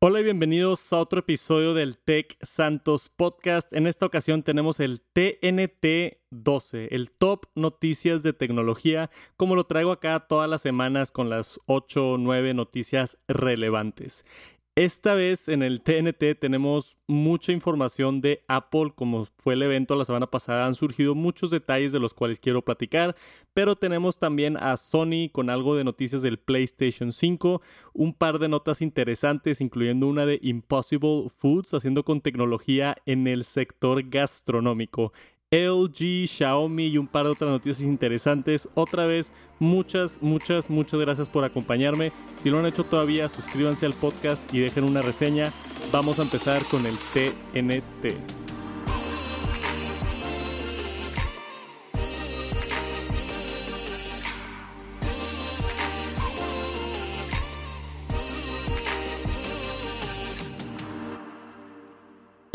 Hola y bienvenidos a otro episodio del Tech Santos Podcast. En esta ocasión tenemos el TNT 12, el Top Noticias de Tecnología, como lo traigo acá todas las semanas con las 8 o 9 noticias relevantes. Esta vez en el TNT tenemos mucha información de Apple, como fue el evento la semana pasada, han surgido muchos detalles de los cuales quiero platicar, pero tenemos también a Sony con algo de noticias del PlayStation 5, un par de notas interesantes, incluyendo una de Impossible Foods, haciendo con tecnología en el sector gastronómico. LG, Xiaomi y un par de otras noticias interesantes. Otra vez, muchas, muchas, muchas gracias por acompañarme. Si lo han hecho todavía, suscríbanse al podcast y dejen una reseña. Vamos a empezar con el TNT.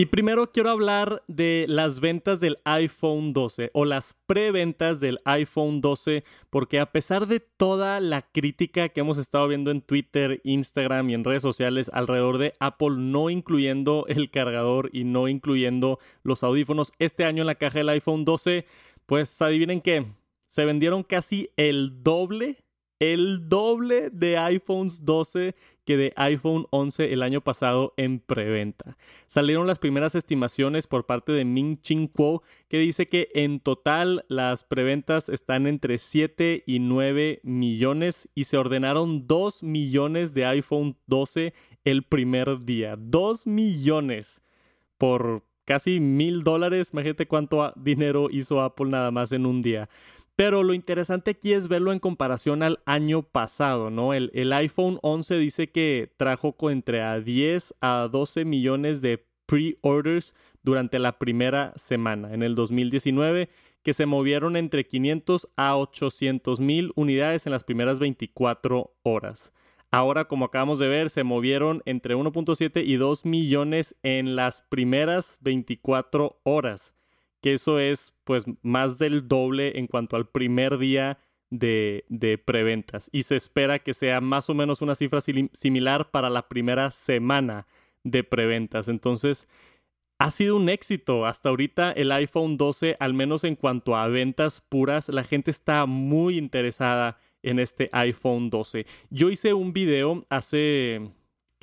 Y primero quiero hablar de las ventas del iPhone 12 o las preventas del iPhone 12, porque a pesar de toda la crítica que hemos estado viendo en Twitter, Instagram y en redes sociales alrededor de Apple no incluyendo el cargador y no incluyendo los audífonos este año en la caja del iPhone 12, pues adivinen qué, se vendieron casi el doble el doble de iPhones 12 que de iPhone 11 el año pasado en preventa. Salieron las primeras estimaciones por parte de Ming Ching Kuo que dice que en total las preventas están entre 7 y 9 millones y se ordenaron 2 millones de iPhone 12 el primer día. 2 millones por casi mil dólares. Imagínate cuánto dinero hizo Apple nada más en un día. Pero lo interesante aquí es verlo en comparación al año pasado, ¿no? El, iPhone 11 dice que trajo entre a 10 a 12 millones de pre-orders durante la primera semana en el 2019, que se movieron entre 500 a 800 mil unidades en las primeras 24 horas. Ahora, como acabamos de ver, se movieron entre 1.7 y 2 millones en las primeras 24 horas que eso es pues más del doble en cuanto al primer día de, de preventas y se espera que sea más o menos una cifra similar para la primera semana de preventas. Entonces, ha sido un éxito. Hasta ahorita el iPhone 12, al menos en cuanto a ventas puras, la gente está muy interesada en este iPhone 12. Yo hice un video hace,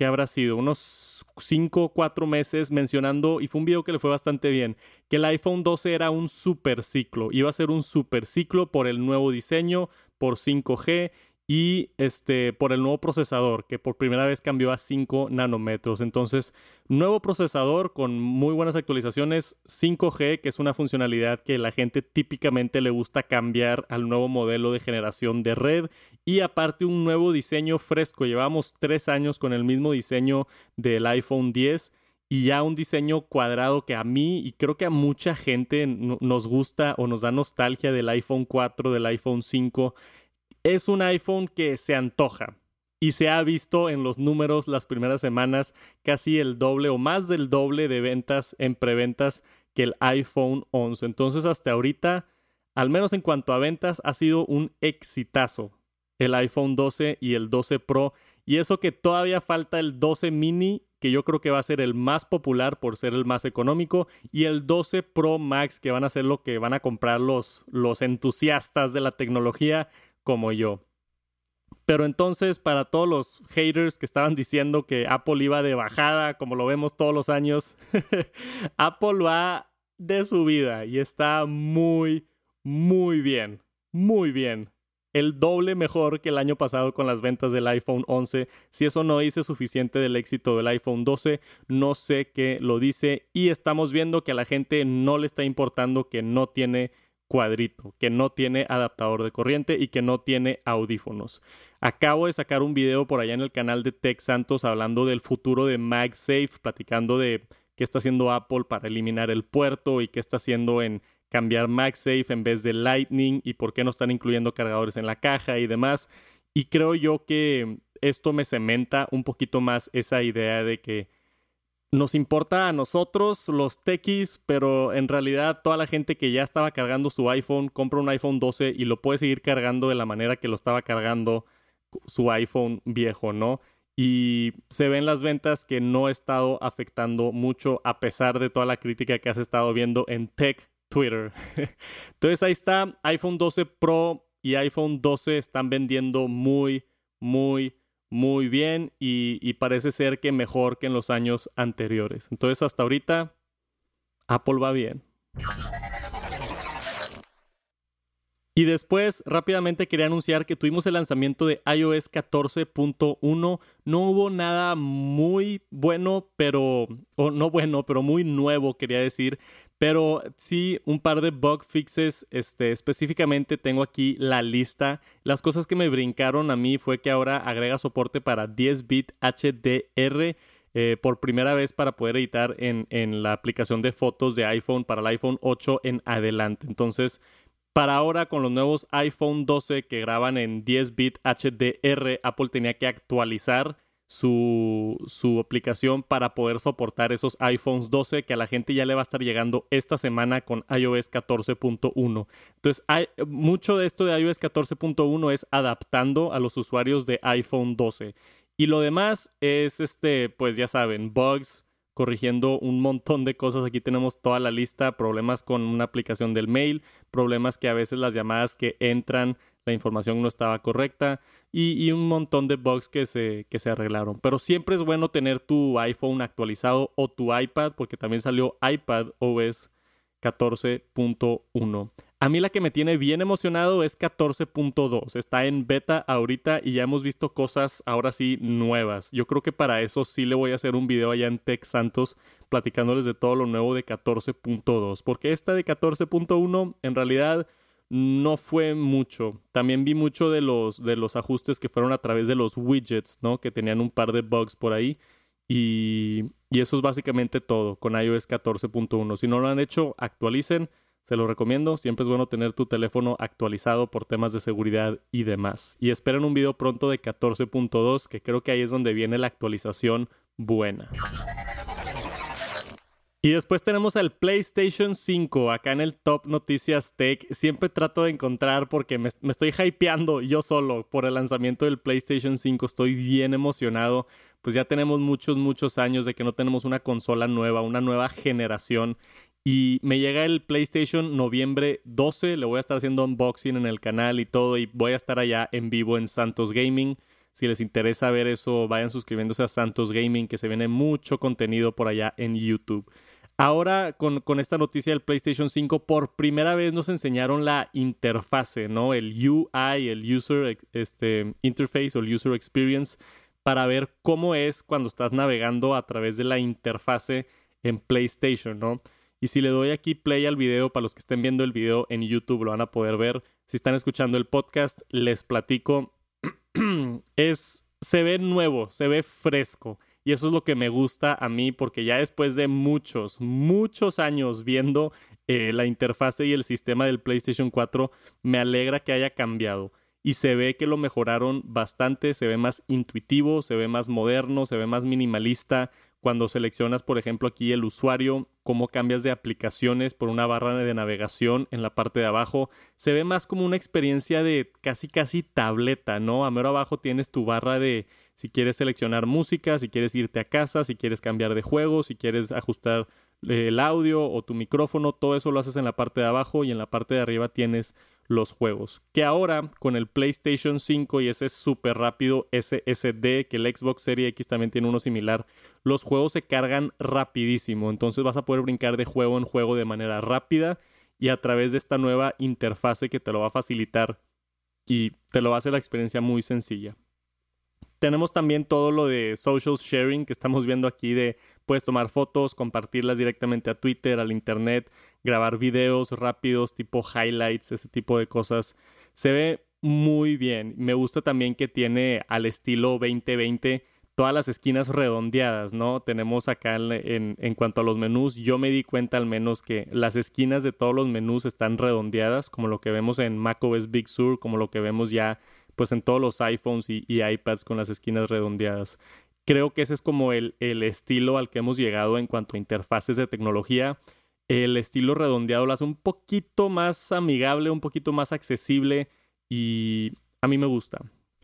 ¿qué habrá sido? Unos 5 o 4 meses mencionando, y fue un video que le fue bastante bien, que el iPhone 12 era un super ciclo, iba a ser un super ciclo por el nuevo diseño, por 5G y este por el nuevo procesador que por primera vez cambió a 5 nanómetros. Entonces, nuevo procesador con muy buenas actualizaciones, 5G, que es una funcionalidad que la gente típicamente le gusta cambiar al nuevo modelo de generación de red y aparte un nuevo diseño fresco. Llevamos tres años con el mismo diseño del iPhone 10 y ya un diseño cuadrado que a mí y creo que a mucha gente nos gusta o nos da nostalgia del iPhone 4, del iPhone 5 es un iPhone que se antoja y se ha visto en los números las primeras semanas casi el doble o más del doble de ventas en preventas que el iPhone 11. Entonces hasta ahorita, al menos en cuanto a ventas, ha sido un exitazo el iPhone 12 y el 12 Pro. Y eso que todavía falta el 12 mini, que yo creo que va a ser el más popular por ser el más económico, y el 12 Pro Max, que van a ser lo que van a comprar los, los entusiastas de la tecnología como yo. Pero entonces, para todos los haters que estaban diciendo que Apple iba de bajada, como lo vemos todos los años, Apple va de subida y está muy, muy bien. Muy bien. El doble mejor que el año pasado con las ventas del iPhone 11. Si eso no dice suficiente del éxito del iPhone 12, no sé qué lo dice. Y estamos viendo que a la gente no le está importando que no tiene cuadrito, que no tiene adaptador de corriente y que no tiene audífonos. Acabo de sacar un video por allá en el canal de Tech Santos hablando del futuro de MagSafe, platicando de qué está haciendo Apple para eliminar el puerto y qué está haciendo en cambiar MagSafe en vez de Lightning y por qué no están incluyendo cargadores en la caja y demás. Y creo yo que esto me cementa un poquito más esa idea de que nos importa a nosotros, los techies, pero en realidad toda la gente que ya estaba cargando su iPhone compra un iPhone 12 y lo puede seguir cargando de la manera que lo estaba cargando su iPhone viejo, ¿no? y se ven las ventas que no ha estado afectando mucho a pesar de toda la crítica que has estado viendo en Tech Twitter. Entonces ahí está, iPhone 12 Pro y iPhone 12 están vendiendo muy, muy, muy bien y, parece ser que mejor que en los años anteriores. Entonces hasta ahorita Apple va bien. Y después, rápidamente quería anunciar que tuvimos el lanzamiento de iOS 14.1. No hubo nada muy bueno, pero, o no bueno, pero muy nuevo, quería decir. Pero sí, un par de bug fixes. Este, específicamente tengo aquí la lista. Las cosas que me brincaron a mí fue que ahora agrega soporte para 10-bit HDR. Eh, por primera vez para poder editar en, en, la aplicación de fotos de iPhone para el iPhone 8 en adelante. Entonces, para ahora, con los nuevos iPhone 12 que graban en 10 bit HDR, Apple tenía que actualizar su, su, aplicación para poder soportar esos iPhones 12 que a la gente ya le va a estar llegando esta semana con iOS 14.1. Entonces, hay, mucho de esto de iOS 14.1 es adaptando a los usuarios de iPhone 12. Y lo demás es, este, pues ya saben, bugs, corrigiendo un montón de cosas. Aquí tenemos toda la lista, problemas con una aplicación del mail, problemas que a veces las llamadas que entran, la información no estaba correcta y, un montón de bugs que se, que se arreglaron. Pero siempre es bueno tener tu iPhone actualizado o tu iPad porque también salió iPad OS 14.1. A mí la que me tiene bien emocionado es 14.2. Está en beta ahorita y ya hemos visto cosas ahora sí nuevas. Yo creo que para eso sí le voy a hacer un video allá en Tech Santos platicándoles de todo lo nuevo de 14.2. Porque esta de 14.1 en realidad no fue mucho. También vi mucho de los, de los ajustes que fueron a través de los widgets, ¿no? Que tenían un par de bugs por ahí. Y, y eso es básicamente todo con iOS 14.1. Si no lo han hecho, actualicen se lo recomiendo, siempre es bueno tener tu teléfono actualizado por temas de seguridad y demás. Y esperen un video pronto de 14.2, que creo que ahí es donde viene la actualización buena. Y después tenemos el PlayStation 5 acá en el Top Noticias Tech. Siempre trato de encontrar porque me, me, estoy hypeando yo solo por el lanzamiento del PlayStation 5. Estoy bien emocionado. Pues ya tenemos muchos, muchos años de que no tenemos una consola nueva, una nueva generación. Y me llega el PlayStation noviembre 12, le voy a estar haciendo unboxing en el canal y todo, y voy a estar allá en vivo en Santos Gaming. Si les interesa ver eso, vayan suscribiéndose a Santos Gaming, que se viene mucho contenido por allá en YouTube. Ahora, con, con, esta noticia del PlayStation 5, por primera vez nos enseñaron la interfase, ¿no? El UI, el User este, Interface o el User Experience, para ver cómo es cuando estás navegando a través de la interfase en PlayStation, ¿no? Y si le doy aquí play al video, para los que estén viendo el video en YouTube lo van a poder ver. Si están escuchando el podcast, les platico. es, se ve nuevo, se ve fresco. Y eso es lo que me gusta a mí porque ya después de muchos, muchos años viendo eh, la interfase y el sistema del PlayStation 4, me alegra que haya cambiado. Y se ve que lo mejoraron bastante, se ve más intuitivo, se ve más moderno, se ve más minimalista, cuando seleccionas, por ejemplo, aquí el usuario, cómo cambias de aplicaciones por una barra de navegación en la parte de abajo, se ve más como una experiencia de casi casi tableta, ¿no? A mero abajo tienes tu barra de si quieres seleccionar música, si quieres irte a casa, si quieres cambiar de juego, si quieres ajustar el audio o tu micrófono, todo eso lo haces en la parte de abajo y en la parte de arriba tienes los juegos. Que ahora con el PlayStation 5 y ese súper rápido SSD, que el Xbox Series X también tiene uno similar, los juegos se cargan rapidísimo. Entonces vas a poder brincar de juego en juego de manera rápida y a través de esta nueva interfase que te lo va a facilitar y te lo va a hacer la experiencia muy sencilla. Tenemos también todo lo de social sharing que estamos viendo aquí de puedes tomar fotos, compartirlas directamente a Twitter, al internet, grabar videos rápidos tipo highlights, ese tipo de cosas. Se ve muy bien. Me gusta también que tiene al estilo 2020 todas las esquinas redondeadas, ¿no? Tenemos acá en, en, cuanto a los menús, yo me di cuenta al menos que las esquinas de todos los menús están redondeadas, como lo que vemos en macOS Big Sur, como lo que vemos ya pues en todos los iPhones y, iPads con las esquinas redondeadas. Creo que ese es como el, el estilo al que hemos llegado en cuanto a interfaces de tecnología. El estilo redondeado lo hace un poquito más amigable, un poquito más accesible y a mí me gusta.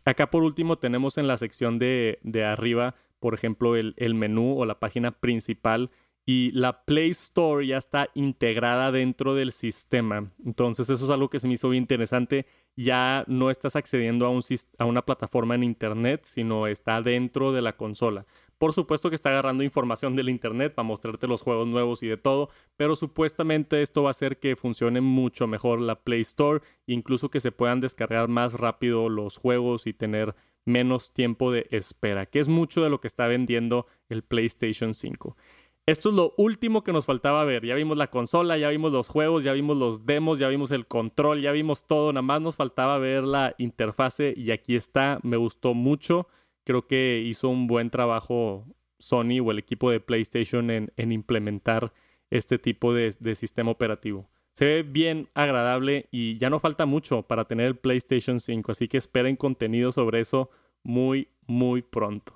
Acá por último tenemos en la sección de, de arriba, por ejemplo, el, menú o la página principal y la Play Store ya está integrada dentro del sistema. Entonces eso es algo que se me hizo bien interesante. Ya no estás accediendo a, un, a una plataforma en Internet, sino está dentro de la consola. Por supuesto que está agarrando información del Internet para mostrarte los juegos nuevos y de todo, pero supuestamente esto va a hacer que funcione mucho mejor la Play Store, incluso que se puedan descargar más rápido los juegos y tener menos tiempo de espera, que es mucho de lo que está vendiendo el PlayStation 5. Esto es lo último que nos faltaba ver. Ya vimos la consola, ya vimos los juegos, ya vimos los demos, ya vimos el control, ya vimos todo. Nada más nos faltaba ver la interfase y aquí está. Me gustó mucho. Creo que hizo un buen trabajo Sony o el equipo de PlayStation en, implementar este tipo de, de sistema operativo. Se ve bien agradable y ya no falta mucho para tener el PlayStation 5, así que esperen contenido sobre eso muy, muy pronto.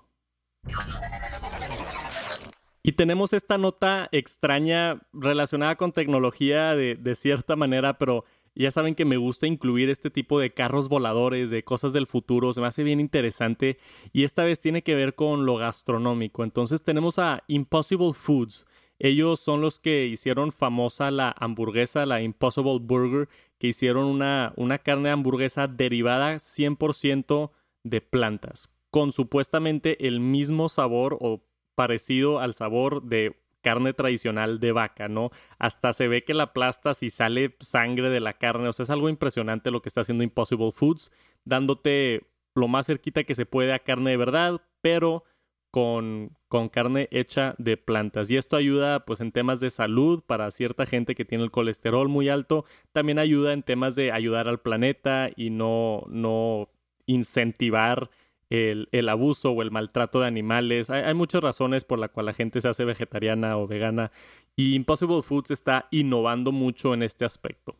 Y tenemos esta nota extraña relacionada con tecnología de, cierta manera, pero ya saben que me gusta incluir este tipo de carros voladores, de cosas del futuro, se me hace bien interesante y esta vez tiene que ver con lo gastronómico. Entonces tenemos a Impossible Foods. Ellos son los que hicieron famosa la hamburguesa, la Impossible Burger, que hicieron una, una carne de hamburguesa derivada 100% de plantas, con supuestamente el mismo sabor o parecido al sabor de carne tradicional de vaca, ¿no? Hasta se ve que la aplasta si sale sangre de la carne, o sea, es algo impresionante lo que está haciendo Impossible Foods, dándote lo más cerquita que se puede a carne de verdad, pero con, con carne hecha de plantas. Y esto ayuda pues en temas de salud para cierta gente que tiene el colesterol muy alto, también ayuda en temas de ayudar al planeta y no, no incentivar el, abuso o el maltrato de animales. Hay, muchas razones por las cuales la gente se hace vegetariana o vegana y Impossible Foods está innovando mucho en este aspecto.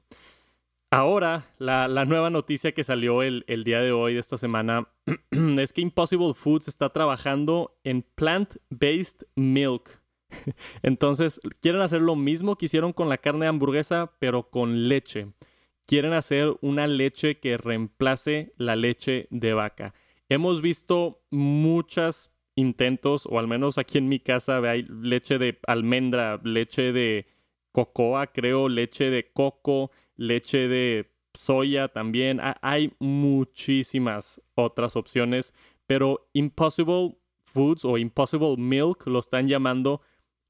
Ahora, la, nueva noticia que salió el, el, día de hoy, de esta semana, es que Impossible Foods está trabajando en plant-based milk. Entonces, quieren hacer lo mismo que hicieron con la carne de hamburguesa, pero con leche. Quieren hacer una leche que reemplace la leche de vaca. Hemos visto muchos intentos, o al menos aquí en mi casa hay leche de almendra, leche de cocoa, creo, leche de coco, leche de soya también. Hay muchísimas otras opciones, pero Impossible Foods o Impossible Milk lo están llamando.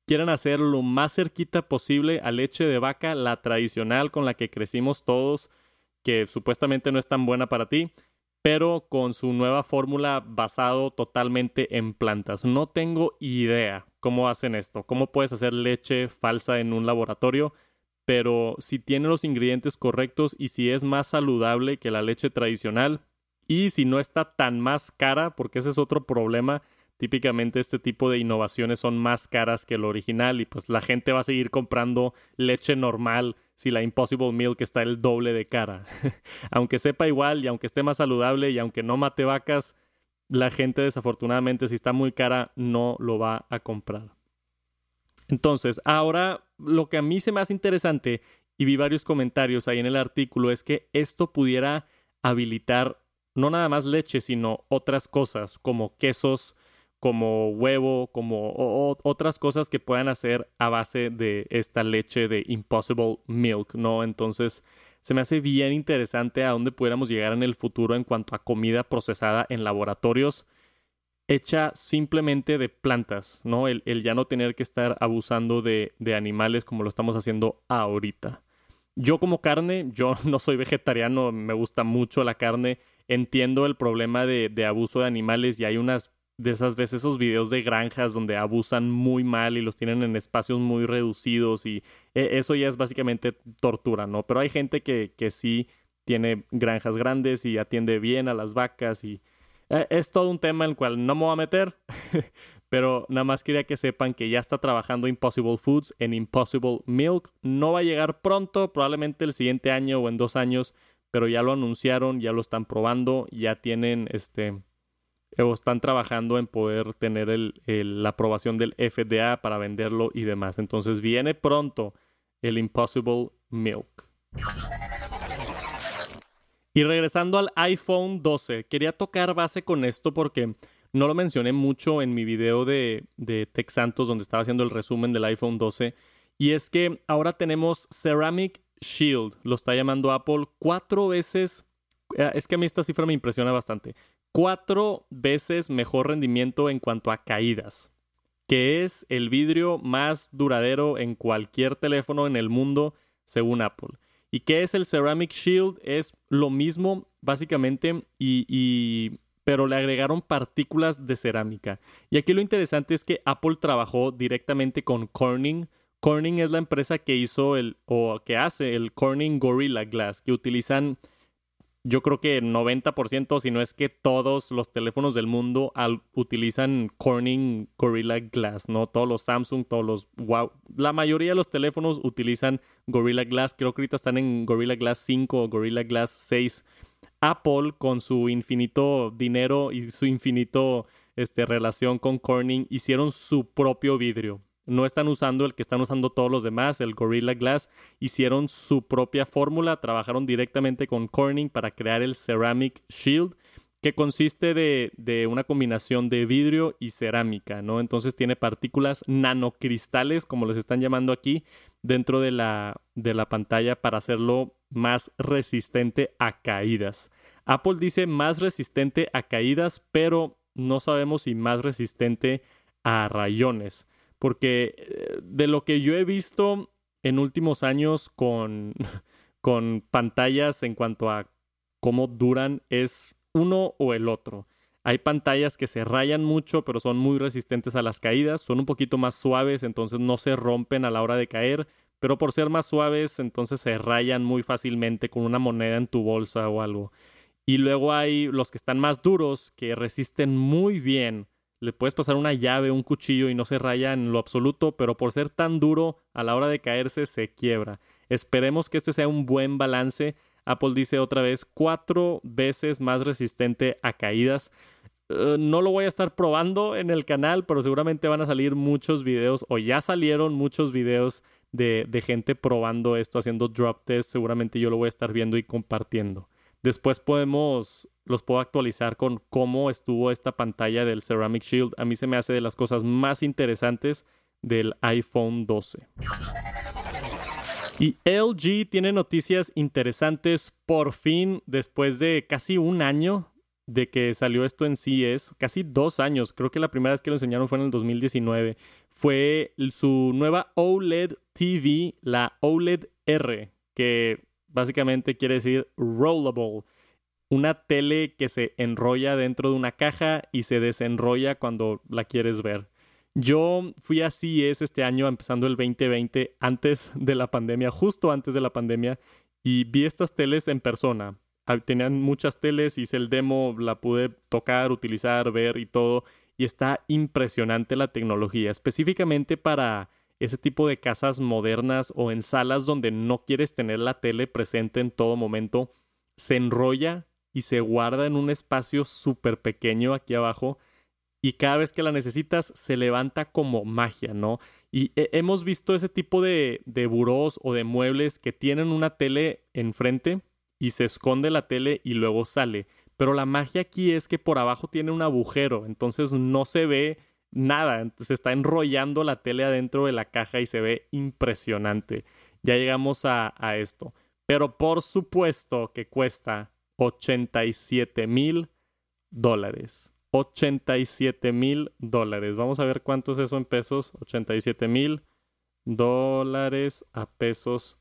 Quieren hacer lo más cerquita posible a leche de vaca, la tradicional con la que crecimos todos, que supuestamente no es tan buena para ti pero con su nueva fórmula basado totalmente en plantas. No tengo idea cómo hacen esto, cómo puedes hacer leche falsa en un laboratorio, pero si tiene los ingredientes correctos y si es más saludable que la leche tradicional y si no está tan más cara, porque ese es otro problema, típicamente este tipo de innovaciones son más caras que el original y pues la gente va a seguir comprando leche normal si la Impossible Milk está el doble de cara. aunque sepa igual y aunque esté más saludable y aunque no mate vacas, la gente desafortunadamente si está muy cara no lo va a comprar. Entonces, ahora lo que a mí se me hace interesante y vi varios comentarios ahí en el artículo es que esto pudiera habilitar no nada más leche, sino otras cosas como quesos, como huevo, como otras cosas que puedan hacer a base de esta leche de Impossible Milk, ¿no? Entonces, se me hace bien interesante a dónde pudiéramos llegar en el futuro en cuanto a comida procesada en laboratorios hecha simplemente de plantas, ¿no? El, ya no tener que estar abusando de, animales como lo estamos haciendo ahorita. Yo como carne, yo no soy vegetariano, me gusta mucho la carne, entiendo el problema de, de abuso de animales y hay unas de esas veces esos videos de granjas donde abusan muy mal y los tienen en espacios muy reducidos y e, eso ya es básicamente tortura, ¿no? Pero hay gente que, que sí tiene granjas grandes y atiende bien a las vacas y e, es todo un tema en el cual no me voy a meter, pero nada más quería que sepan que ya está trabajando Impossible Foods en Impossible Milk. No va a llegar pronto, probablemente el siguiente año o en dos años, pero ya lo anunciaron, ya lo están probando, ya tienen este están trabajando en poder tener la aprobación del FDA para venderlo y demás. Entonces viene pronto el Impossible Milk. Y regresando al iPhone 12, quería tocar base con esto porque no lo mencioné mucho en mi video de, de Tech Santos donde estaba haciendo el resumen del iPhone 12. Y es que ahora tenemos Ceramic Shield, lo está llamando Apple cuatro veces. Eh, es que a mí esta cifra me impresiona bastante. Cuatro veces mejor rendimiento en cuanto a caídas, que es el vidrio más duradero en cualquier teléfono en el mundo, según Apple. ¿Y qué es el Ceramic Shield? Es lo mismo, básicamente, y, pero le agregaron partículas de cerámica. Y aquí lo interesante es que Apple trabajó directamente con Corning. Corning es la empresa que hizo el, o que hace el Corning Gorilla Glass, que utilizan yo creo que 90%, si no es que todos los teléfonos del mundo utilizan Corning Gorilla Glass, ¿no? Todos los Samsung, todos los wow. La mayoría de los teléfonos utilizan Gorilla Glass. Creo que ahorita están en Gorilla Glass 5 o Gorilla Glass 6. Apple, con su infinito dinero y su infinito este, relación con Corning, hicieron su propio vidrio no están usando el que están usando todos los demás, el Gorilla Glass. Hicieron su propia fórmula, trabajaron directamente con Corning para crear el Ceramic Shield, que consiste de, una combinación de vidrio y cerámica, ¿no? Entonces tiene partículas nanocristales, como les están llamando aquí, dentro de la, de la pantalla para hacerlo más resistente a caídas. Apple dice más resistente a caídas, pero no sabemos si más resistente a rayones porque eh, de lo que yo he visto en últimos años con, con pantallas en cuanto a cómo duran es uno o el otro. Hay pantallas que se rayan mucho, pero son muy resistentes a las caídas, son un poquito más suaves, entonces no se rompen a la hora de caer, pero por ser más suaves, entonces se rayan muy fácilmente con una moneda en tu bolsa o algo. Y luego hay los que están más duros, que resisten muy bien le puedes pasar una llave, un cuchillo y no se raya en lo absoluto, pero por ser tan duro a la hora de caerse se quiebra. Esperemos que este sea un buen balance. Apple dice otra vez cuatro veces más resistente a caídas. Eh, no lo voy a estar probando en el canal, pero seguramente van a salir muchos videos o ya salieron muchos videos de, de gente probando esto, haciendo drop test. Seguramente yo lo voy a estar viendo y compartiendo. Después podemos, los puedo actualizar con cómo estuvo esta pantalla del Ceramic Shield. A mí se me hace de las cosas más interesantes del iPhone 12. Y LG tiene noticias interesantes por fin después de casi un año de que salió esto en CES, casi dos años, creo que la primera vez que lo enseñaron fue en el 2019, fue su nueva OLED TV, la OLED R, que básicamente quiere decir rollable. Una tele que se enrolla dentro de una caja y se desenrolla cuando la quieres ver. Yo fui a CES este año, empezando el 2020, antes de la pandemia, justo antes de la pandemia, y vi estas teles en persona. Ah, tenían muchas teles, hice el demo, la pude tocar, utilizar, ver y todo. Y está impresionante la tecnología, específicamente para ese tipo de casas modernas o en salas donde no quieres tener la tele presente en todo momento, se enrolla y se guarda en un espacio súper pequeño aquí abajo y cada vez que la necesitas se levanta como magia, ¿no? Y hemos visto ese tipo de, de burós o de muebles que tienen una tele enfrente y se esconde la tele y luego sale. Pero la magia aquí es que por abajo tiene un agujero, entonces no se ve nada, se está enrollando la tele adentro de la caja y se ve impresionante. Ya llegamos a, esto. Pero por supuesto que cuesta 87 mil dólares. 87 mil dólares. Vamos a ver cuánto es eso en pesos. 87 mil dólares a pesos.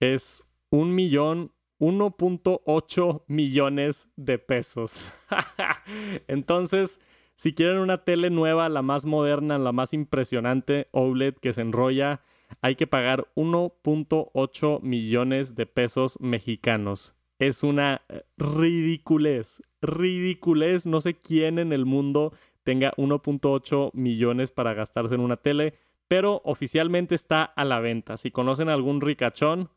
Es un millón 1.8 millones de pesos. Entonces, si quieren una tele nueva, la más moderna, la más impresionante, OLED que se enrolla, hay que pagar 1.8 millones de pesos mexicanos. Es una eh, ridiculez, ridiculez. No sé quién en el mundo tenga 1.8 millones para gastarse en una tele, pero oficialmente está a la venta. Si conocen algún ricachón,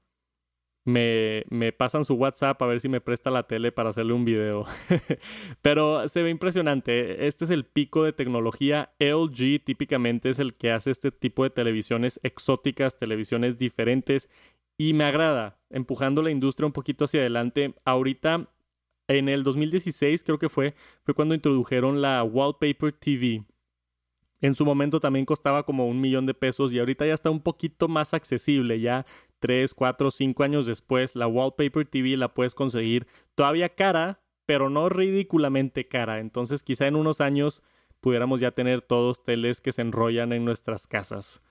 me, me, pasan su WhatsApp a ver si me presta la tele para hacerle un video. Pero se ve impresionante. Este es el pico de tecnología. LG típicamente es el que hace este tipo de televisiones exóticas, televisiones diferentes. Y me agrada, empujando la industria un poquito hacia adelante. Ahorita, en el 2016 creo que fue, fue cuando introdujeron la Wallpaper TV. En su momento también costaba como un millón de pesos y ahorita ya está un poquito más accesible. Ya 3, 4, 5 años después, la Wallpaper TV la puedes conseguir todavía cara, pero no ridículamente cara. Entonces quizá en unos años pudiéramos ya tener todos teles que se enrollan en nuestras casas.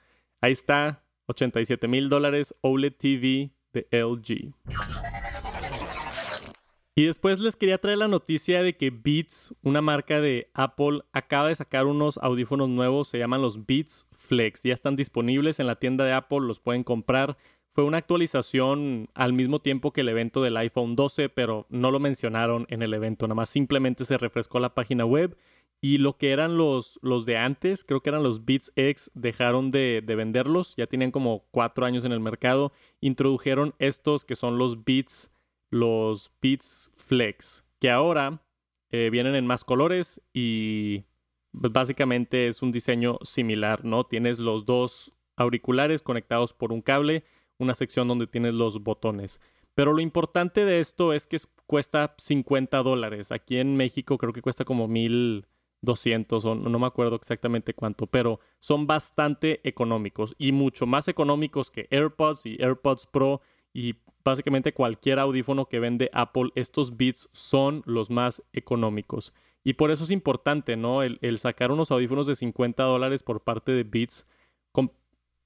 Ahí está, 87 mil dólares OLED TV de LG. Y después les quería traer la noticia de que Beats, una marca de Apple, acaba de sacar unos audífonos nuevos, se llaman los Beats Flex. Ya están disponibles en la tienda de Apple, los pueden comprar. Fue una actualización al mismo tiempo que el evento del iPhone 12, pero no lo mencionaron en el evento, nada más simplemente se refrescó la página web y lo que eran los, los de antes, creo que eran los Beats X, dejaron de, venderlos. Ya tenían como cuatro años en el mercado. Introdujeron estos que son los Beats, los Beats Flex, que ahora eh, vienen en más colores y básicamente es un diseño similar, ¿no? Tienes los dos auriculares conectados por un cable, una sección donde tienes los botones. Pero lo importante de esto es que cuesta 50 dólares. Aquí en México creo que cuesta como mil 200 o no me acuerdo exactamente cuánto, pero son bastante económicos y mucho más económicos que AirPods y AirPods Pro y básicamente cualquier audífono que vende Apple, estos Beats son los más económicos. Y por eso es importante, ¿no? El, sacar unos audífonos de 50 dólares por parte de Beats.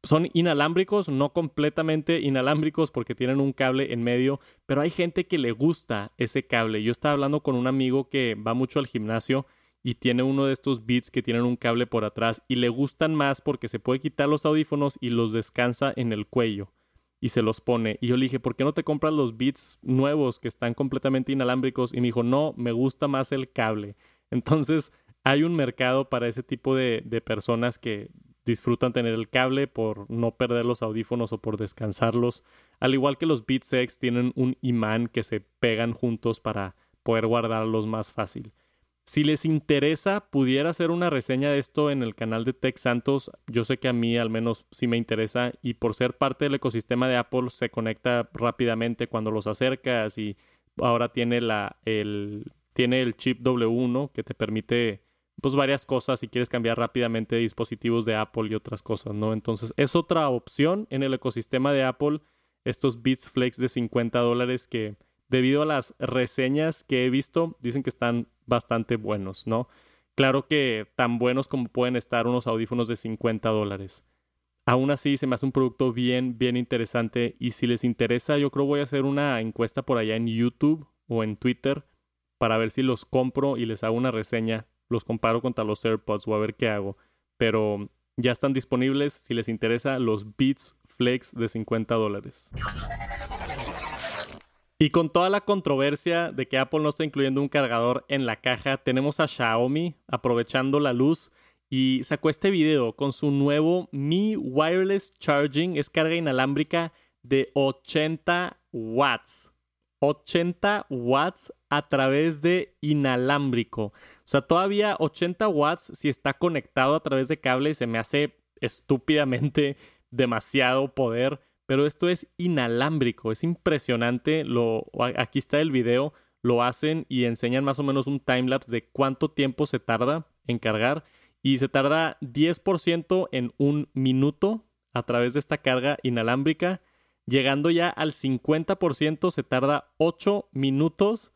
son inalámbricos, no completamente inalámbricos porque tienen un cable en medio, pero hay gente que le gusta ese cable. Yo estaba hablando con un amigo que va mucho al gimnasio y tiene uno de estos beats que tienen un cable por atrás y le gustan más porque se puede quitar los audífonos y los descansa en el cuello y se los pone. Y yo le dije, ¿por qué no te compras los beats nuevos que están completamente inalámbricos? Y me dijo, no, me gusta más el cable. Entonces hay un mercado para ese tipo de, de personas que disfrutan tener el cable por no perder los audífonos o por descansarlos. Al igual que los Beats X tienen un imán que se pegan juntos para poder guardarlos más fácil. Si les interesa, pudiera hacer una reseña de esto en el canal de Tech Santos. Yo sé que a mí al menos sí me interesa y por ser parte del ecosistema de Apple se conecta rápidamente cuando los acercas y ahora tiene la el tiene el chip W1 que te permite pues varias cosas si quieres cambiar rápidamente dispositivos de Apple y otras cosas, ¿no? Entonces es otra opción en el ecosistema de Apple estos Beats Flex de 50 dólares que debido a las reseñas que he visto, dicen que están bastante buenos, ¿no? Claro que tan buenos como pueden estar unos audífonos de 50 dólares. Aún así, se me hace un producto bien, bien interesante. Y si les interesa, yo creo voy a hacer una encuesta por allá en YouTube o en Twitter para ver si los compro y les hago una reseña. Los comparo contra los AirPods o a ver qué hago. Pero ya están disponibles si les interesa los Beats Flex de 50 dólares. Y con toda la controversia de que Apple no está incluyendo un cargador en la caja, tenemos a Xiaomi aprovechando la luz y sacó este video con su nuevo Mi Wireless Charging, es carga inalámbrica de 80 watts. 80 watts a través de inalámbrico. O sea, todavía 80 watts si está conectado a través de cable se me hace estúpidamente demasiado poder pero esto es inalámbrico, es impresionante. Lo, aquí está el video, lo hacen y enseñan más o menos un timelapse de cuánto tiempo se tarda en cargar y se tarda 10% en un minuto a través de esta carga inalámbrica. Llegando ya al 50% se tarda 8 minutos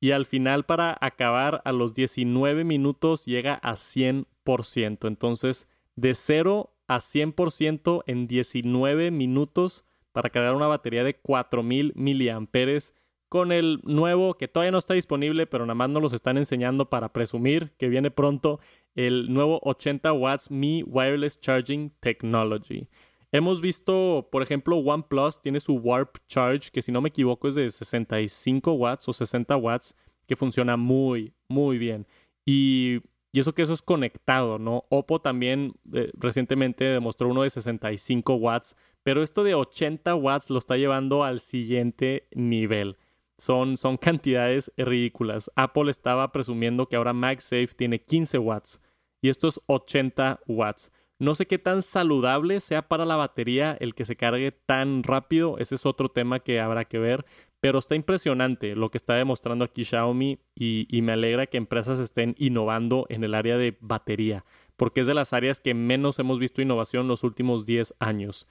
y al final para acabar a los 19 minutos llega a 100%. Entonces, de 0 a 100% en 19 minutos para cargar una batería de 4000 miliamperes con el nuevo que todavía no está disponible, pero nada más nos los están enseñando para presumir que viene pronto el nuevo 80 watts Mi Wireless Charging Technology. Hemos visto, por ejemplo, OnePlus tiene su Warp Charge, que si no me equivoco es de 65 watts o 60 watts, que funciona muy, muy bien. Y y eso que eso es conectado, ¿no? Oppo también eh, recientemente demostró uno de 65 watts, pero esto de 80 watts lo está llevando al siguiente nivel. Son, son cantidades ridículas. Apple estaba presumiendo que ahora MagSafe tiene 15 watts y esto es 80 watts. No sé qué tan saludable sea para la batería el que se cargue tan rápido. Ese es otro tema que habrá que ver. Pero está impresionante lo que está demostrando aquí Xiaomi y, me alegra que empresas estén innovando en el área de batería, porque es de las áreas que menos hemos visto innovación los últimos 10 años.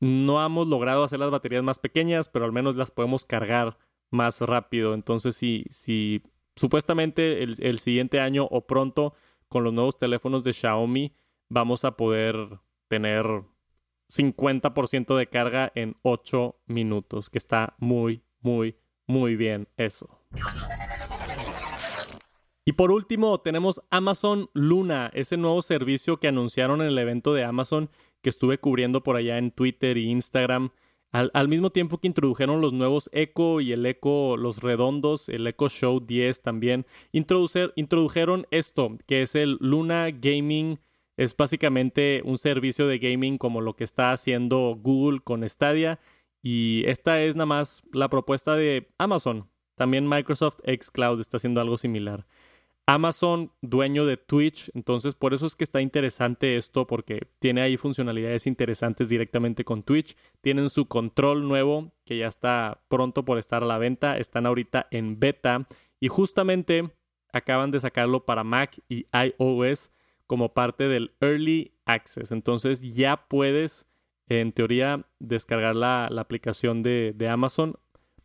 No hemos logrado hacer las baterías más pequeñas, pero al menos las podemos cargar más rápido. Entonces, si, si supuestamente el, el siguiente año o pronto con los nuevos teléfonos de Xiaomi vamos a poder tener 50% de carga en 8 minutos, que está muy, muy, muy bien eso. Y por último tenemos Amazon Luna, ese nuevo servicio que anunciaron en el evento de Amazon que estuve cubriendo por allá en Twitter e Instagram. Al, mismo tiempo que introdujeron los nuevos Echo y el Echo, los redondos, el Echo Show 10 también, introdujeron esto, que es el Luna Gaming. Es básicamente un servicio de gaming como lo que está haciendo Google con Stadia. Y esta es nada más la propuesta de Amazon. También Microsoft Xcloud está haciendo algo similar. Amazon, dueño de Twitch, entonces por eso es que está interesante esto porque tiene ahí funcionalidades interesantes directamente con Twitch. Tienen su control nuevo que ya está pronto por estar a la venta, están ahorita en beta y justamente acaban de sacarlo para Mac y iOS como parte del Early Access. Entonces ya puedes en teoría descargar la, aplicación de, de Amazon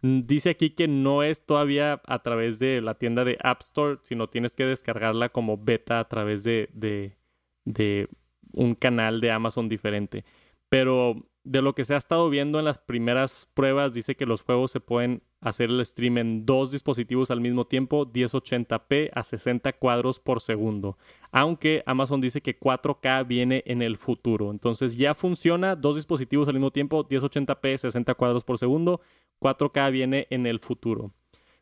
Mm, dice aquí que no es todavía a través de la tienda de App Store, sino tienes que descargarla como beta a través de, de, de un canal de Amazon diferente. Pero de lo que se ha estado viendo en las primeras pruebas, dice que los juegos se pueden hacer el stream en dos dispositivos al mismo tiempo, 1080p a 60 cuadros por segundo. Aunque Amazon dice que 4K viene en el futuro. Entonces ya funciona, dos dispositivos al mismo tiempo, 1080p, 60 cuadros por segundo. 4K viene en el futuro.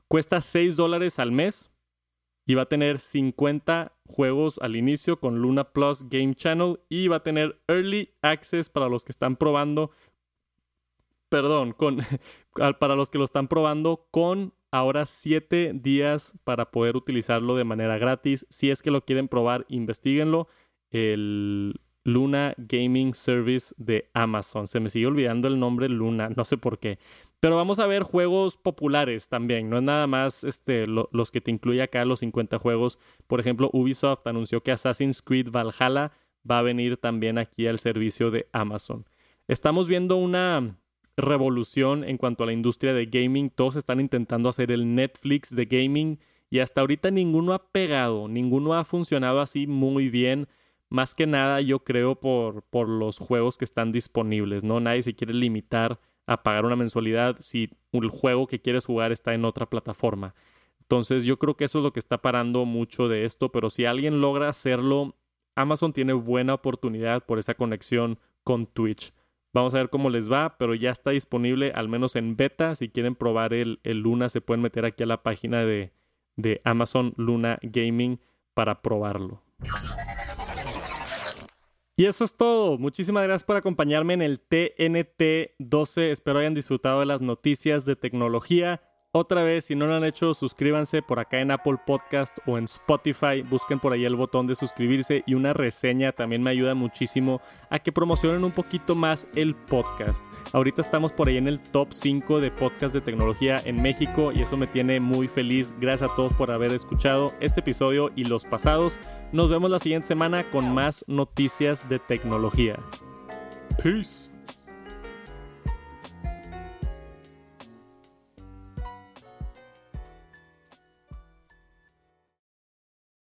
Cuesta 6 dólares al mes y va a tener 50 juegos al inicio con Luna Plus Game Channel y va a tener Early Access para los que están probando. Perdón, para los que lo están probando con ahora 7 días para poder utilizarlo de manera gratis. Si es que lo quieren probar, investiguenlo. El Luna Gaming Service de Amazon. Se me sigue olvidando el nombre Luna, no sé por qué. Pero vamos a ver juegos populares también, no es nada más este, los que te incluye acá los 50 juegos. Por ejemplo, Ubisoft anunció que Assassin's Creed Valhalla va a venir también aquí al servicio de Amazon. Estamos viendo una revolución en cuanto a la industria de gaming. Todos están intentando hacer el Netflix de gaming y hasta ahorita ninguno ha pegado, ninguno ha funcionado así muy bien. Más que nada yo creo por, por los juegos que están disponibles, ¿no? Nadie se quiere limitar a pagar una mensualidad si el juego que quieres jugar está en otra plataforma. Entonces yo creo que eso es lo que está parando mucho de esto, pero si alguien logra hacerlo, Amazon tiene buena oportunidad por esa conexión con Twitch. Vamos a ver cómo les va, pero ya está disponible al menos en beta. Si quieren probar el, Luna, se pueden meter aquí a la página de, de Amazon Luna Gaming para probarlo. Y eso es todo. Muchísimas gracias por acompañarme en el TNT 12. Espero hayan disfrutado de las noticias de tecnología. Otra vez, si no lo han hecho, suscríbanse por acá en Apple Podcast o en Spotify. Busquen por ahí el botón de suscribirse y una reseña también me ayuda muchísimo a que promocionen un poquito más el podcast. Ahorita estamos por ahí en el top 5 de podcast de tecnología en México y eso me tiene muy feliz. Gracias a todos por haber escuchado este episodio y los pasados. Nos vemos la siguiente semana con más noticias de tecnología. Peace.